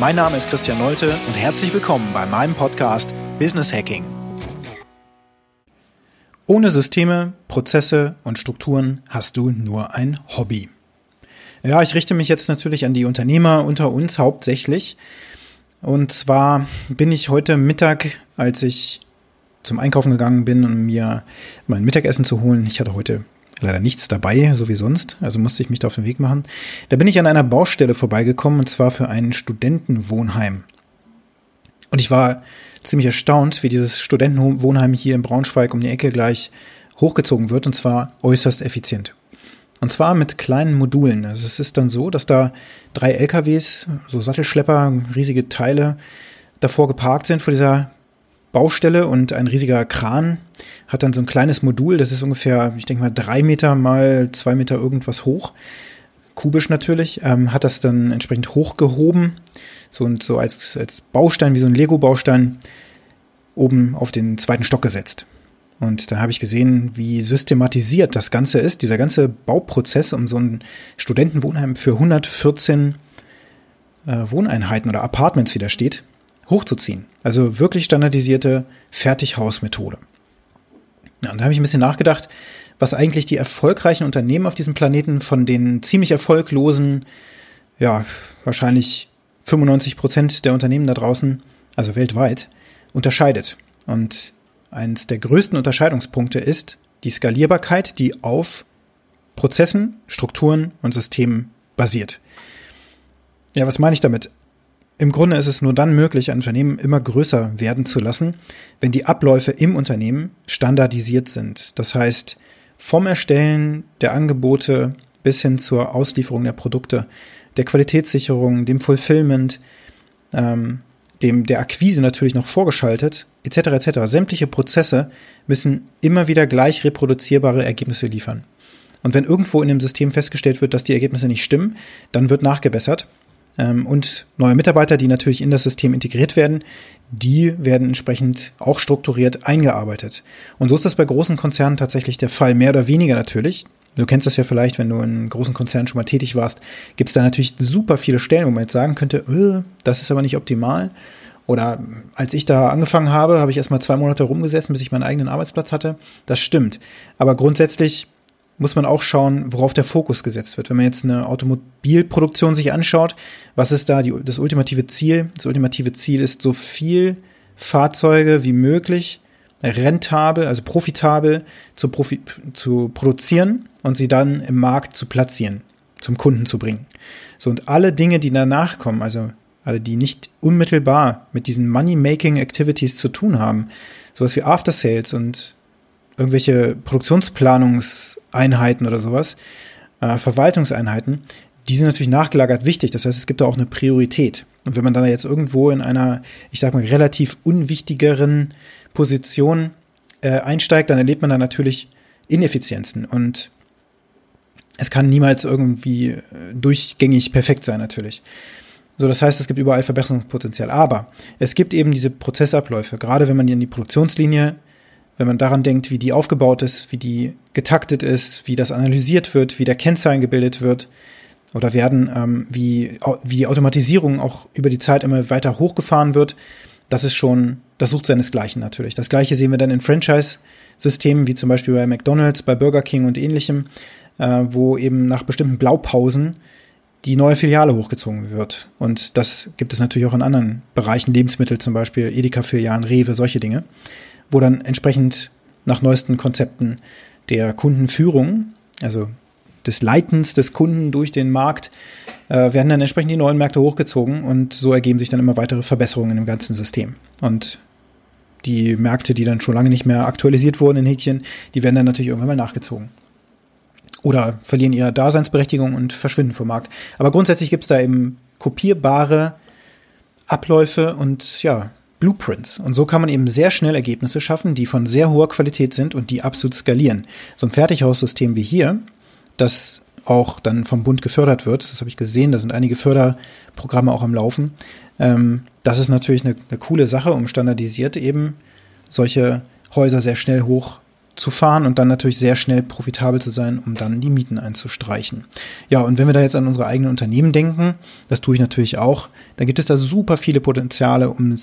Mein Name ist Christian Nolte und herzlich willkommen bei meinem Podcast Business Hacking. Ohne Systeme, Prozesse und Strukturen hast du nur ein Hobby. Ja, ich richte mich jetzt natürlich an die Unternehmer unter uns hauptsächlich. Und zwar bin ich heute Mittag, als ich zum Einkaufen gegangen bin, um mir mein Mittagessen zu holen. Ich hatte heute leider nichts dabei, so wie sonst, also musste ich mich da auf den Weg machen. Da bin ich an einer Baustelle vorbeigekommen und zwar für ein Studentenwohnheim. Und ich war ziemlich erstaunt, wie dieses Studentenwohnheim hier in Braunschweig um die Ecke gleich hochgezogen wird und zwar äußerst effizient. Und zwar mit kleinen Modulen. Also es ist dann so, dass da drei LKWs, so Sattelschlepper, riesige Teile davor geparkt sind vor dieser Baustelle und ein riesiger Kran hat dann so ein kleines Modul, das ist ungefähr, ich denke mal, drei Meter mal zwei Meter irgendwas hoch. Kubisch natürlich, ähm, hat das dann entsprechend hochgehoben so und so als, als Baustein, wie so ein Lego-Baustein, oben auf den zweiten Stock gesetzt. Und da habe ich gesehen, wie systematisiert das Ganze ist, dieser ganze Bauprozess, um so ein Studentenwohnheim für 114 äh, Wohneinheiten oder Apartments wieder steht, hochzuziehen. Also wirklich standardisierte Fertighausmethode. Ja, und da habe ich ein bisschen nachgedacht, was eigentlich die erfolgreichen Unternehmen auf diesem Planeten von den ziemlich erfolglosen, ja, wahrscheinlich 95 Prozent der Unternehmen da draußen, also weltweit, unterscheidet. Und eins der größten Unterscheidungspunkte ist die Skalierbarkeit, die auf Prozessen, Strukturen und Systemen basiert. Ja, was meine ich damit? Im Grunde ist es nur dann möglich, ein Unternehmen immer größer werden zu lassen, wenn die Abläufe im Unternehmen standardisiert sind. Das heißt, vom Erstellen der Angebote bis hin zur Auslieferung der Produkte der Qualitätssicherung, dem Fulfillment, ähm, dem der Akquise natürlich noch vorgeschaltet, etc. etc. Sämtliche Prozesse müssen immer wieder gleich reproduzierbare Ergebnisse liefern. Und wenn irgendwo in dem System festgestellt wird, dass die Ergebnisse nicht stimmen, dann wird nachgebessert. Ähm, und neue Mitarbeiter, die natürlich in das System integriert werden, die werden entsprechend auch strukturiert eingearbeitet. Und so ist das bei großen Konzernen tatsächlich der Fall, mehr oder weniger natürlich. Du kennst das ja vielleicht, wenn du in großen Konzernen schon mal tätig warst, gibt es da natürlich super viele Stellen, wo man jetzt sagen könnte, äh, das ist aber nicht optimal. Oder als ich da angefangen habe, habe ich erst mal zwei Monate rumgesessen, bis ich meinen eigenen Arbeitsplatz hatte. Das stimmt. Aber grundsätzlich muss man auch schauen, worauf der Fokus gesetzt wird. Wenn man jetzt eine Automobilproduktion sich anschaut, was ist da die, das ultimative Ziel? Das ultimative Ziel ist, so viel Fahrzeuge wie möglich rentabel, also profitabel zu, profi zu produzieren und sie dann im Markt zu platzieren, zum Kunden zu bringen. So, und alle Dinge, die danach kommen, also alle, die nicht unmittelbar mit diesen Money-Making-Activities zu tun haben, sowas wie After Sales und irgendwelche Produktionsplanungseinheiten oder sowas, äh, Verwaltungseinheiten, die sind natürlich nachgelagert wichtig. Das heißt, es gibt da auch eine Priorität. Und wenn man dann jetzt irgendwo in einer, ich sag mal, relativ unwichtigeren Position äh, einsteigt, dann erlebt man da natürlich Ineffizienzen und es kann niemals irgendwie äh, durchgängig perfekt sein, natürlich. So, das heißt, es gibt überall Verbesserungspotenzial. Aber es gibt eben diese Prozessabläufe, gerade wenn man in die Produktionslinie, wenn man daran denkt, wie die aufgebaut ist, wie die getaktet ist, wie das analysiert wird, wie der Kennzahlen gebildet wird oder werden, ähm, wie, wie die Automatisierung auch über die Zeit immer weiter hochgefahren wird. Das ist schon, das sucht seinesgleichen natürlich. Das gleiche sehen wir dann in Franchise-Systemen, wie zum Beispiel bei McDonalds, bei Burger King und ähnlichem äh, wo eben nach bestimmten Blaupausen die neue Filiale hochgezogen wird. Und das gibt es natürlich auch in anderen Bereichen, Lebensmittel zum Beispiel, Edeka-Filialen, Rewe, solche Dinge, wo dann entsprechend nach neuesten Konzepten der Kundenführung, also des Leitens des Kunden durch den Markt, äh, werden dann entsprechend die neuen Märkte hochgezogen und so ergeben sich dann immer weitere Verbesserungen im ganzen System. Und die Märkte, die dann schon lange nicht mehr aktualisiert wurden in Häkchen, die werden dann natürlich irgendwann mal nachgezogen oder verlieren ihre Daseinsberechtigung und verschwinden vom Markt. Aber grundsätzlich gibt es da eben kopierbare Abläufe und ja, Blueprints. Und so kann man eben sehr schnell Ergebnisse schaffen, die von sehr hoher Qualität sind und die absolut skalieren. So ein Fertighaussystem wie hier, das auch dann vom Bund gefördert wird, das habe ich gesehen, da sind einige Förderprogramme auch am Laufen. Ähm, das ist natürlich eine, eine coole Sache, um standardisiert eben solche Häuser sehr schnell hoch zu fahren und dann natürlich sehr schnell profitabel zu sein, um dann die Mieten einzustreichen. Ja, und wenn wir da jetzt an unsere eigenen Unternehmen denken, das tue ich natürlich auch, dann gibt es da super viele Potenziale, um,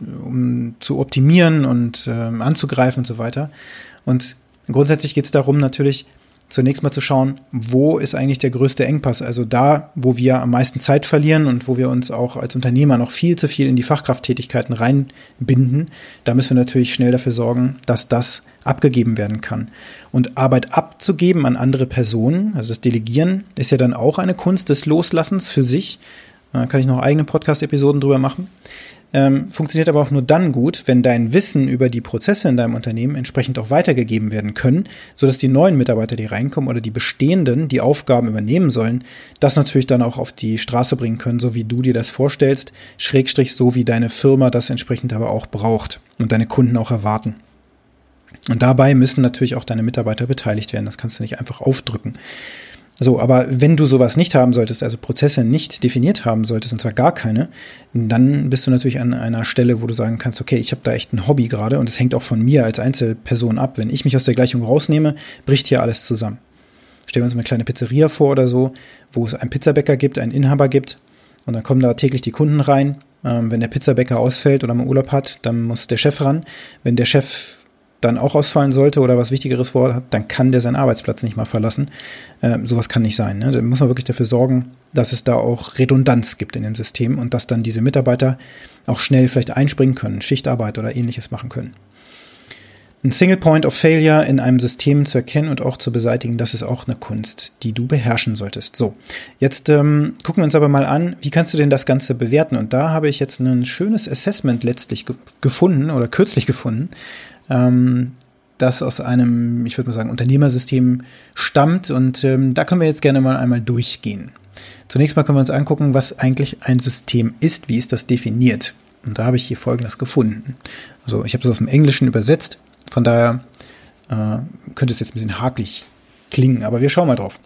um zu optimieren und äh, anzugreifen und so weiter. Und grundsätzlich geht es darum, natürlich zunächst mal zu schauen, wo ist eigentlich der größte Engpass? Also da, wo wir am meisten Zeit verlieren und wo wir uns auch als Unternehmer noch viel zu viel in die Fachkrafttätigkeiten reinbinden, da müssen wir natürlich schnell dafür sorgen, dass das abgegeben werden kann. Und Arbeit abzugeben an andere Personen, also das Delegieren, ist ja dann auch eine Kunst des Loslassens für sich. Da kann ich noch eigene Podcast-Episoden drüber machen ähm, funktioniert aber auch nur dann gut, wenn dein Wissen über die Prozesse in deinem Unternehmen entsprechend auch weitergegeben werden können, sodass die neuen Mitarbeiter, die reinkommen oder die bestehenden, die Aufgaben übernehmen sollen, das natürlich dann auch auf die Straße bringen können, so wie du dir das vorstellst, schrägstrich so wie deine Firma das entsprechend aber auch braucht und deine Kunden auch erwarten. Und dabei müssen natürlich auch deine Mitarbeiter beteiligt werden. Das kannst du nicht einfach aufdrücken. So, aber wenn du sowas nicht haben solltest, also Prozesse nicht definiert haben solltest, und zwar gar keine, dann bist du natürlich an einer Stelle, wo du sagen kannst, okay, ich habe da echt ein Hobby gerade und es hängt auch von mir als Einzelperson ab. Wenn ich mich aus der Gleichung rausnehme, bricht hier alles zusammen. Stellen wir uns mal eine kleine Pizzeria vor oder so, wo es einen Pizzabäcker gibt, einen Inhaber gibt und dann kommen da täglich die Kunden rein. Ähm, wenn der Pizzabäcker ausfällt oder mal Urlaub hat, dann muss der Chef ran. Wenn der Chef dann auch ausfallen sollte oder was Wichtigeres vorhat, dann kann der seinen Arbeitsplatz nicht mal verlassen. Ähm, sowas kann nicht sein. Ne? Da muss man wirklich dafür sorgen, dass es da auch Redundanz gibt in dem System und dass dann diese Mitarbeiter auch schnell vielleicht einspringen können, Schichtarbeit oder ähnliches machen können. Ein Single Point of Failure in einem System zu erkennen und auch zu beseitigen, das ist auch eine Kunst, die du beherrschen solltest. So, jetzt ähm, gucken wir uns aber mal an, wie kannst du denn das Ganze bewerten? Und da habe ich jetzt ein schönes Assessment letztlich ge gefunden oder kürzlich gefunden, ähm, das aus einem, ich würde mal sagen, Unternehmersystem stammt. Und ähm, da können wir jetzt gerne mal einmal durchgehen. Zunächst mal können wir uns angucken, was eigentlich ein System ist, wie ist das definiert. Und da habe ich hier Folgendes gefunden. Also ich habe das aus dem Englischen übersetzt, von daher äh, könnte es jetzt ein bisschen hakelig klingen, aber wir schauen mal drauf.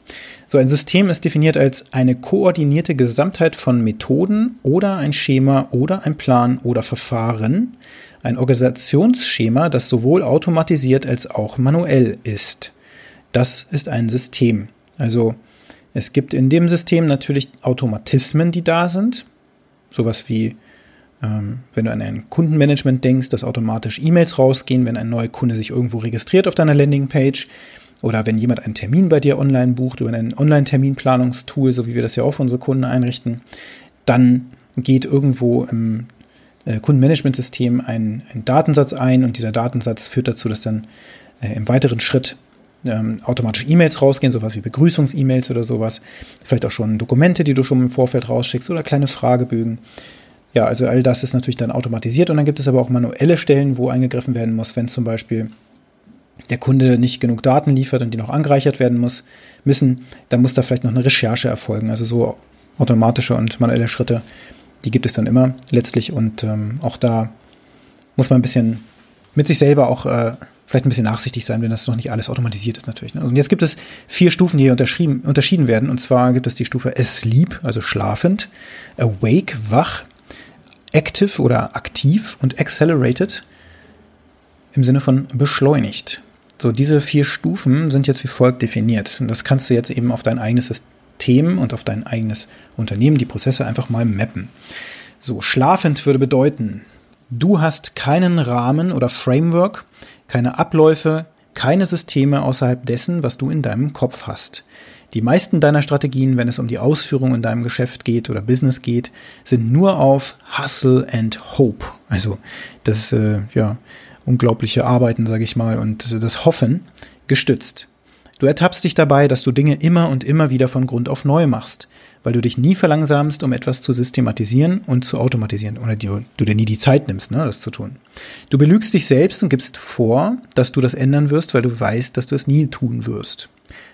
So ein System ist definiert als eine koordinierte Gesamtheit von Methoden oder ein Schema oder ein Plan oder Verfahren, ein Organisationsschema, das sowohl automatisiert als auch manuell ist. Das ist ein System. Also es gibt in dem System natürlich Automatismen, die da sind. Sowas wie, ähm, wenn du an ein Kundenmanagement denkst, dass automatisch E-Mails rausgehen, wenn ein neuer Kunde sich irgendwo registriert auf deiner Landingpage. Oder wenn jemand einen Termin bei dir online bucht über ein Online-Terminplanungstool, so wie wir das ja auch für unsere Kunden einrichten, dann geht irgendwo im äh, Kundenmanagementsystem einen, einen Datensatz ein und dieser Datensatz führt dazu, dass dann äh, im weiteren Schritt ähm, automatisch E-Mails rausgehen, sowas wie Begrüßungs-E-Mails oder sowas. Vielleicht auch schon Dokumente, die du schon im Vorfeld rausschickst oder kleine Fragebögen. Ja, also all das ist natürlich dann automatisiert und dann gibt es aber auch manuelle Stellen, wo eingegriffen werden muss, wenn zum Beispiel der Kunde nicht genug Daten liefert und die noch angereichert werden muss, müssen, dann muss da vielleicht noch eine Recherche erfolgen. Also so automatische und manuelle Schritte die gibt es dann immer letztlich und ähm, auch da muss man ein bisschen mit sich selber auch äh, vielleicht ein bisschen nachsichtig sein, wenn das noch nicht alles automatisiert ist natürlich. Ne? Und jetzt gibt es vier Stufen, die hier unterschieden werden. Und zwar gibt es die Stufe Asleep, also schlafend, Awake, wach, Active oder aktiv und Accelerated im Sinne von beschleunigt. So, diese vier Stufen sind jetzt wie folgt definiert. Und das kannst du jetzt eben auf dein eigenes System und auf dein eigenes Unternehmen die Prozesse einfach mal mappen. So, schlafend würde bedeuten, du hast keinen Rahmen oder Framework, keine Abläufe, keine Systeme außerhalb dessen, was du in deinem Kopf hast. Die meisten deiner Strategien, wenn es um die Ausführung in deinem Geschäft geht oder Business geht, sind nur auf Hustle and Hope. Also das äh, ja unglaubliche Arbeiten, sage ich mal, und das Hoffen gestützt. Du ertappst dich dabei, dass du Dinge immer und immer wieder von Grund auf neu machst, weil du dich nie verlangsamst, um etwas zu systematisieren und zu automatisieren oder du, du dir nie die Zeit nimmst, ne, das zu tun. Du belügst dich selbst und gibst vor, dass du das ändern wirst, weil du weißt, dass du es nie tun wirst.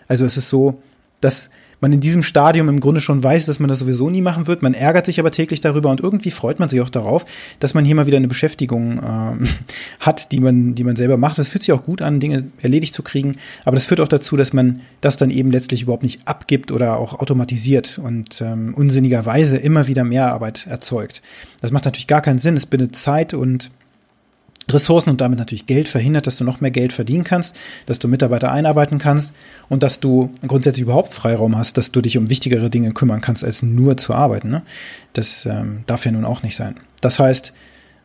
Also es ist so, dass man in diesem Stadium im Grunde schon weiß, dass man das sowieso nie machen wird. Man ärgert sich aber täglich darüber und irgendwie freut man sich auch darauf, dass man hier mal wieder eine Beschäftigung äh, hat, die man, die man selber macht. Das fühlt sich auch gut an, Dinge erledigt zu kriegen. Aber das führt auch dazu, dass man das dann eben letztlich überhaupt nicht abgibt oder auch automatisiert und ähm, unsinnigerweise immer wieder mehr Arbeit erzeugt. Das macht natürlich gar keinen Sinn. Es bindet Zeit und Ressourcen und damit natürlich Geld verhindert, dass du noch mehr Geld verdienen kannst, dass du Mitarbeiter einarbeiten kannst und dass du grundsätzlich überhaupt Freiraum hast, dass du dich um wichtigere Dinge kümmern kannst, als nur zu arbeiten. Ne? Das ähm, darf ja nun auch nicht sein. Das heißt,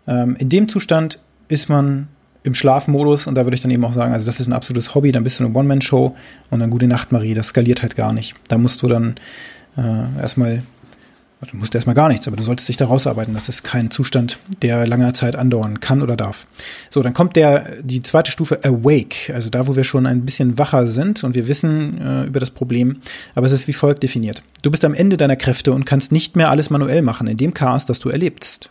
ähm, in dem Zustand ist man im Schlafmodus und da würde ich dann eben auch sagen, also das ist ein absolutes Hobby, dann bist du eine One-Man-Show und dann gute Nacht, Marie, das skaliert halt gar nicht. Da musst du dann äh, erstmal Du musst erstmal gar nichts, aber du solltest dich da rausarbeiten. Das ist kein Zustand, der langer Zeit andauern kann oder darf. So, dann kommt der, die zweite Stufe Awake, also da, wo wir schon ein bisschen wacher sind und wir wissen äh, über das Problem, aber es ist wie folgt definiert. Du bist am Ende deiner Kräfte und kannst nicht mehr alles manuell machen in dem Chaos, das du erlebst.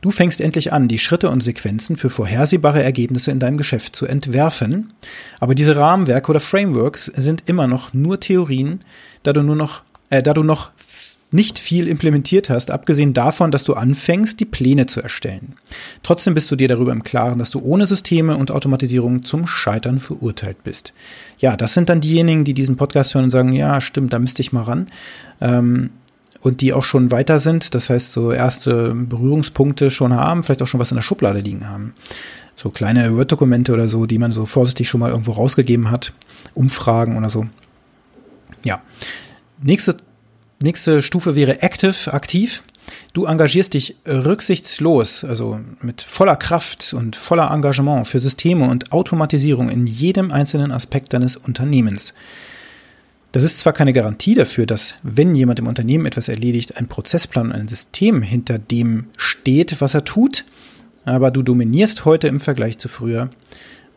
Du fängst endlich an, die Schritte und Sequenzen für vorhersehbare Ergebnisse in deinem Geschäft zu entwerfen, aber diese Rahmenwerke oder Frameworks sind immer noch nur Theorien, da du nur noch, äh, da du noch nicht viel implementiert hast, abgesehen davon, dass du anfängst, die Pläne zu erstellen. Trotzdem bist du dir darüber im Klaren, dass du ohne Systeme und Automatisierung zum Scheitern verurteilt bist. Ja, das sind dann diejenigen, die diesen Podcast hören und sagen, ja, stimmt, da müsste ich mal ran. Ähm, und die auch schon weiter sind, das heißt so erste Berührungspunkte schon haben, vielleicht auch schon was in der Schublade liegen haben. So kleine Word-Dokumente oder so, die man so vorsichtig schon mal irgendwo rausgegeben hat, Umfragen oder so. Ja. Nächste Nächste Stufe wäre active, aktiv. Du engagierst dich rücksichtslos, also mit voller Kraft und voller Engagement für Systeme und Automatisierung in jedem einzelnen Aspekt deines Unternehmens. Das ist zwar keine Garantie dafür, dass wenn jemand im Unternehmen etwas erledigt, ein Prozessplan und ein System hinter dem steht, was er tut, aber du dominierst heute im Vergleich zu früher.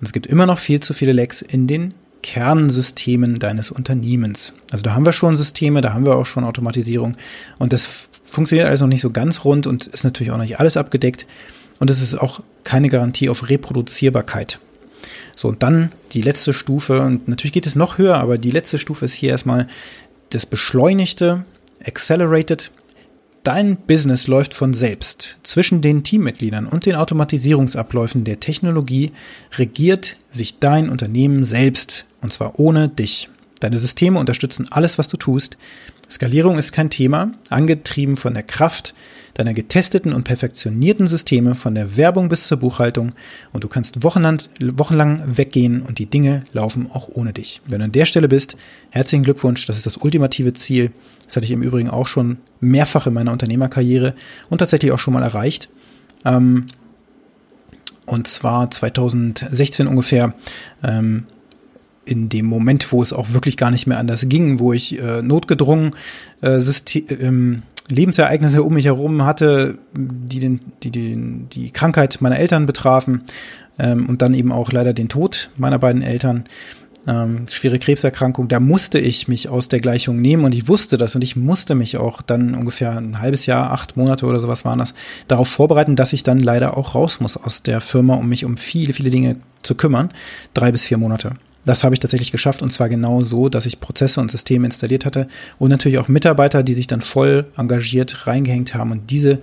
Und es gibt immer noch viel zu viele Lecks in den Kernsystemen deines Unternehmens. Also da haben wir schon Systeme, da haben wir auch schon Automatisierung und das funktioniert alles noch nicht so ganz rund und ist natürlich auch nicht alles abgedeckt und es ist auch keine Garantie auf Reproduzierbarkeit. So, und dann die letzte Stufe, und natürlich geht es noch höher, aber die letzte Stufe ist hier erstmal das beschleunigte, accelerated Dein Business läuft von selbst. Zwischen den Teammitgliedern und den Automatisierungsabläufen der Technologie regiert sich dein Unternehmen selbst, und zwar ohne dich. Deine Systeme unterstützen alles, was du tust. Skalierung ist kein Thema, angetrieben von der Kraft deiner getesteten und perfektionierten Systeme von der Werbung bis zur Buchhaltung und du kannst wochenlang, wochenlang weggehen und die Dinge laufen auch ohne dich. Wenn du an der Stelle bist, herzlichen Glückwunsch, das ist das ultimative Ziel. Das hatte ich im Übrigen auch schon mehrfach in meiner Unternehmerkarriere und tatsächlich auch schon mal erreicht. Ähm, und zwar 2016 ungefähr. In dem Moment, wo es auch wirklich gar nicht mehr anders ging, wo ich äh, notgedrungen äh, System, ähm, Lebensereignisse um mich herum hatte, die den, die, den, die Krankheit meiner Eltern betrafen ähm, und dann eben auch leider den Tod meiner beiden Eltern, ähm, schwere Krebserkrankung, da musste ich mich aus der Gleichung nehmen und ich wusste das und ich musste mich auch dann ungefähr ein halbes Jahr, acht Monate oder sowas waren das, darauf vorbereiten, dass ich dann leider auch raus muss aus der Firma, um mich um viele, viele Dinge zu kümmern. Drei bis vier Monate. Das habe ich tatsächlich geschafft und zwar genau so, dass ich Prozesse und Systeme installiert hatte und natürlich auch Mitarbeiter, die sich dann voll engagiert reingehängt haben und diese,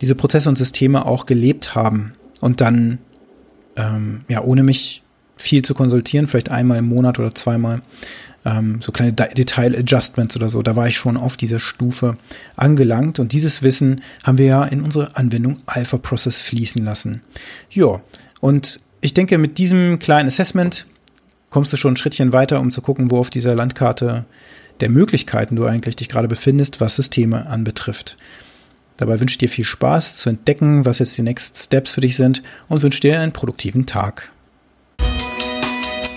diese Prozesse und Systeme auch gelebt haben und dann ähm, ja ohne mich viel zu konsultieren, vielleicht einmal im Monat oder zweimal ähm, so kleine Detail-Adjustments oder so. Da war ich schon auf dieser Stufe angelangt und dieses Wissen haben wir ja in unsere Anwendung Alpha Process fließen lassen. Ja, und ich denke, mit diesem kleinen Assessment kommst du schon ein Schrittchen weiter, um zu gucken, wo auf dieser Landkarte der Möglichkeiten du eigentlich dich gerade befindest, was Systeme anbetrifft. Dabei wünsche ich dir viel Spaß zu entdecken, was jetzt die Next Steps für dich sind und wünsche dir einen produktiven Tag.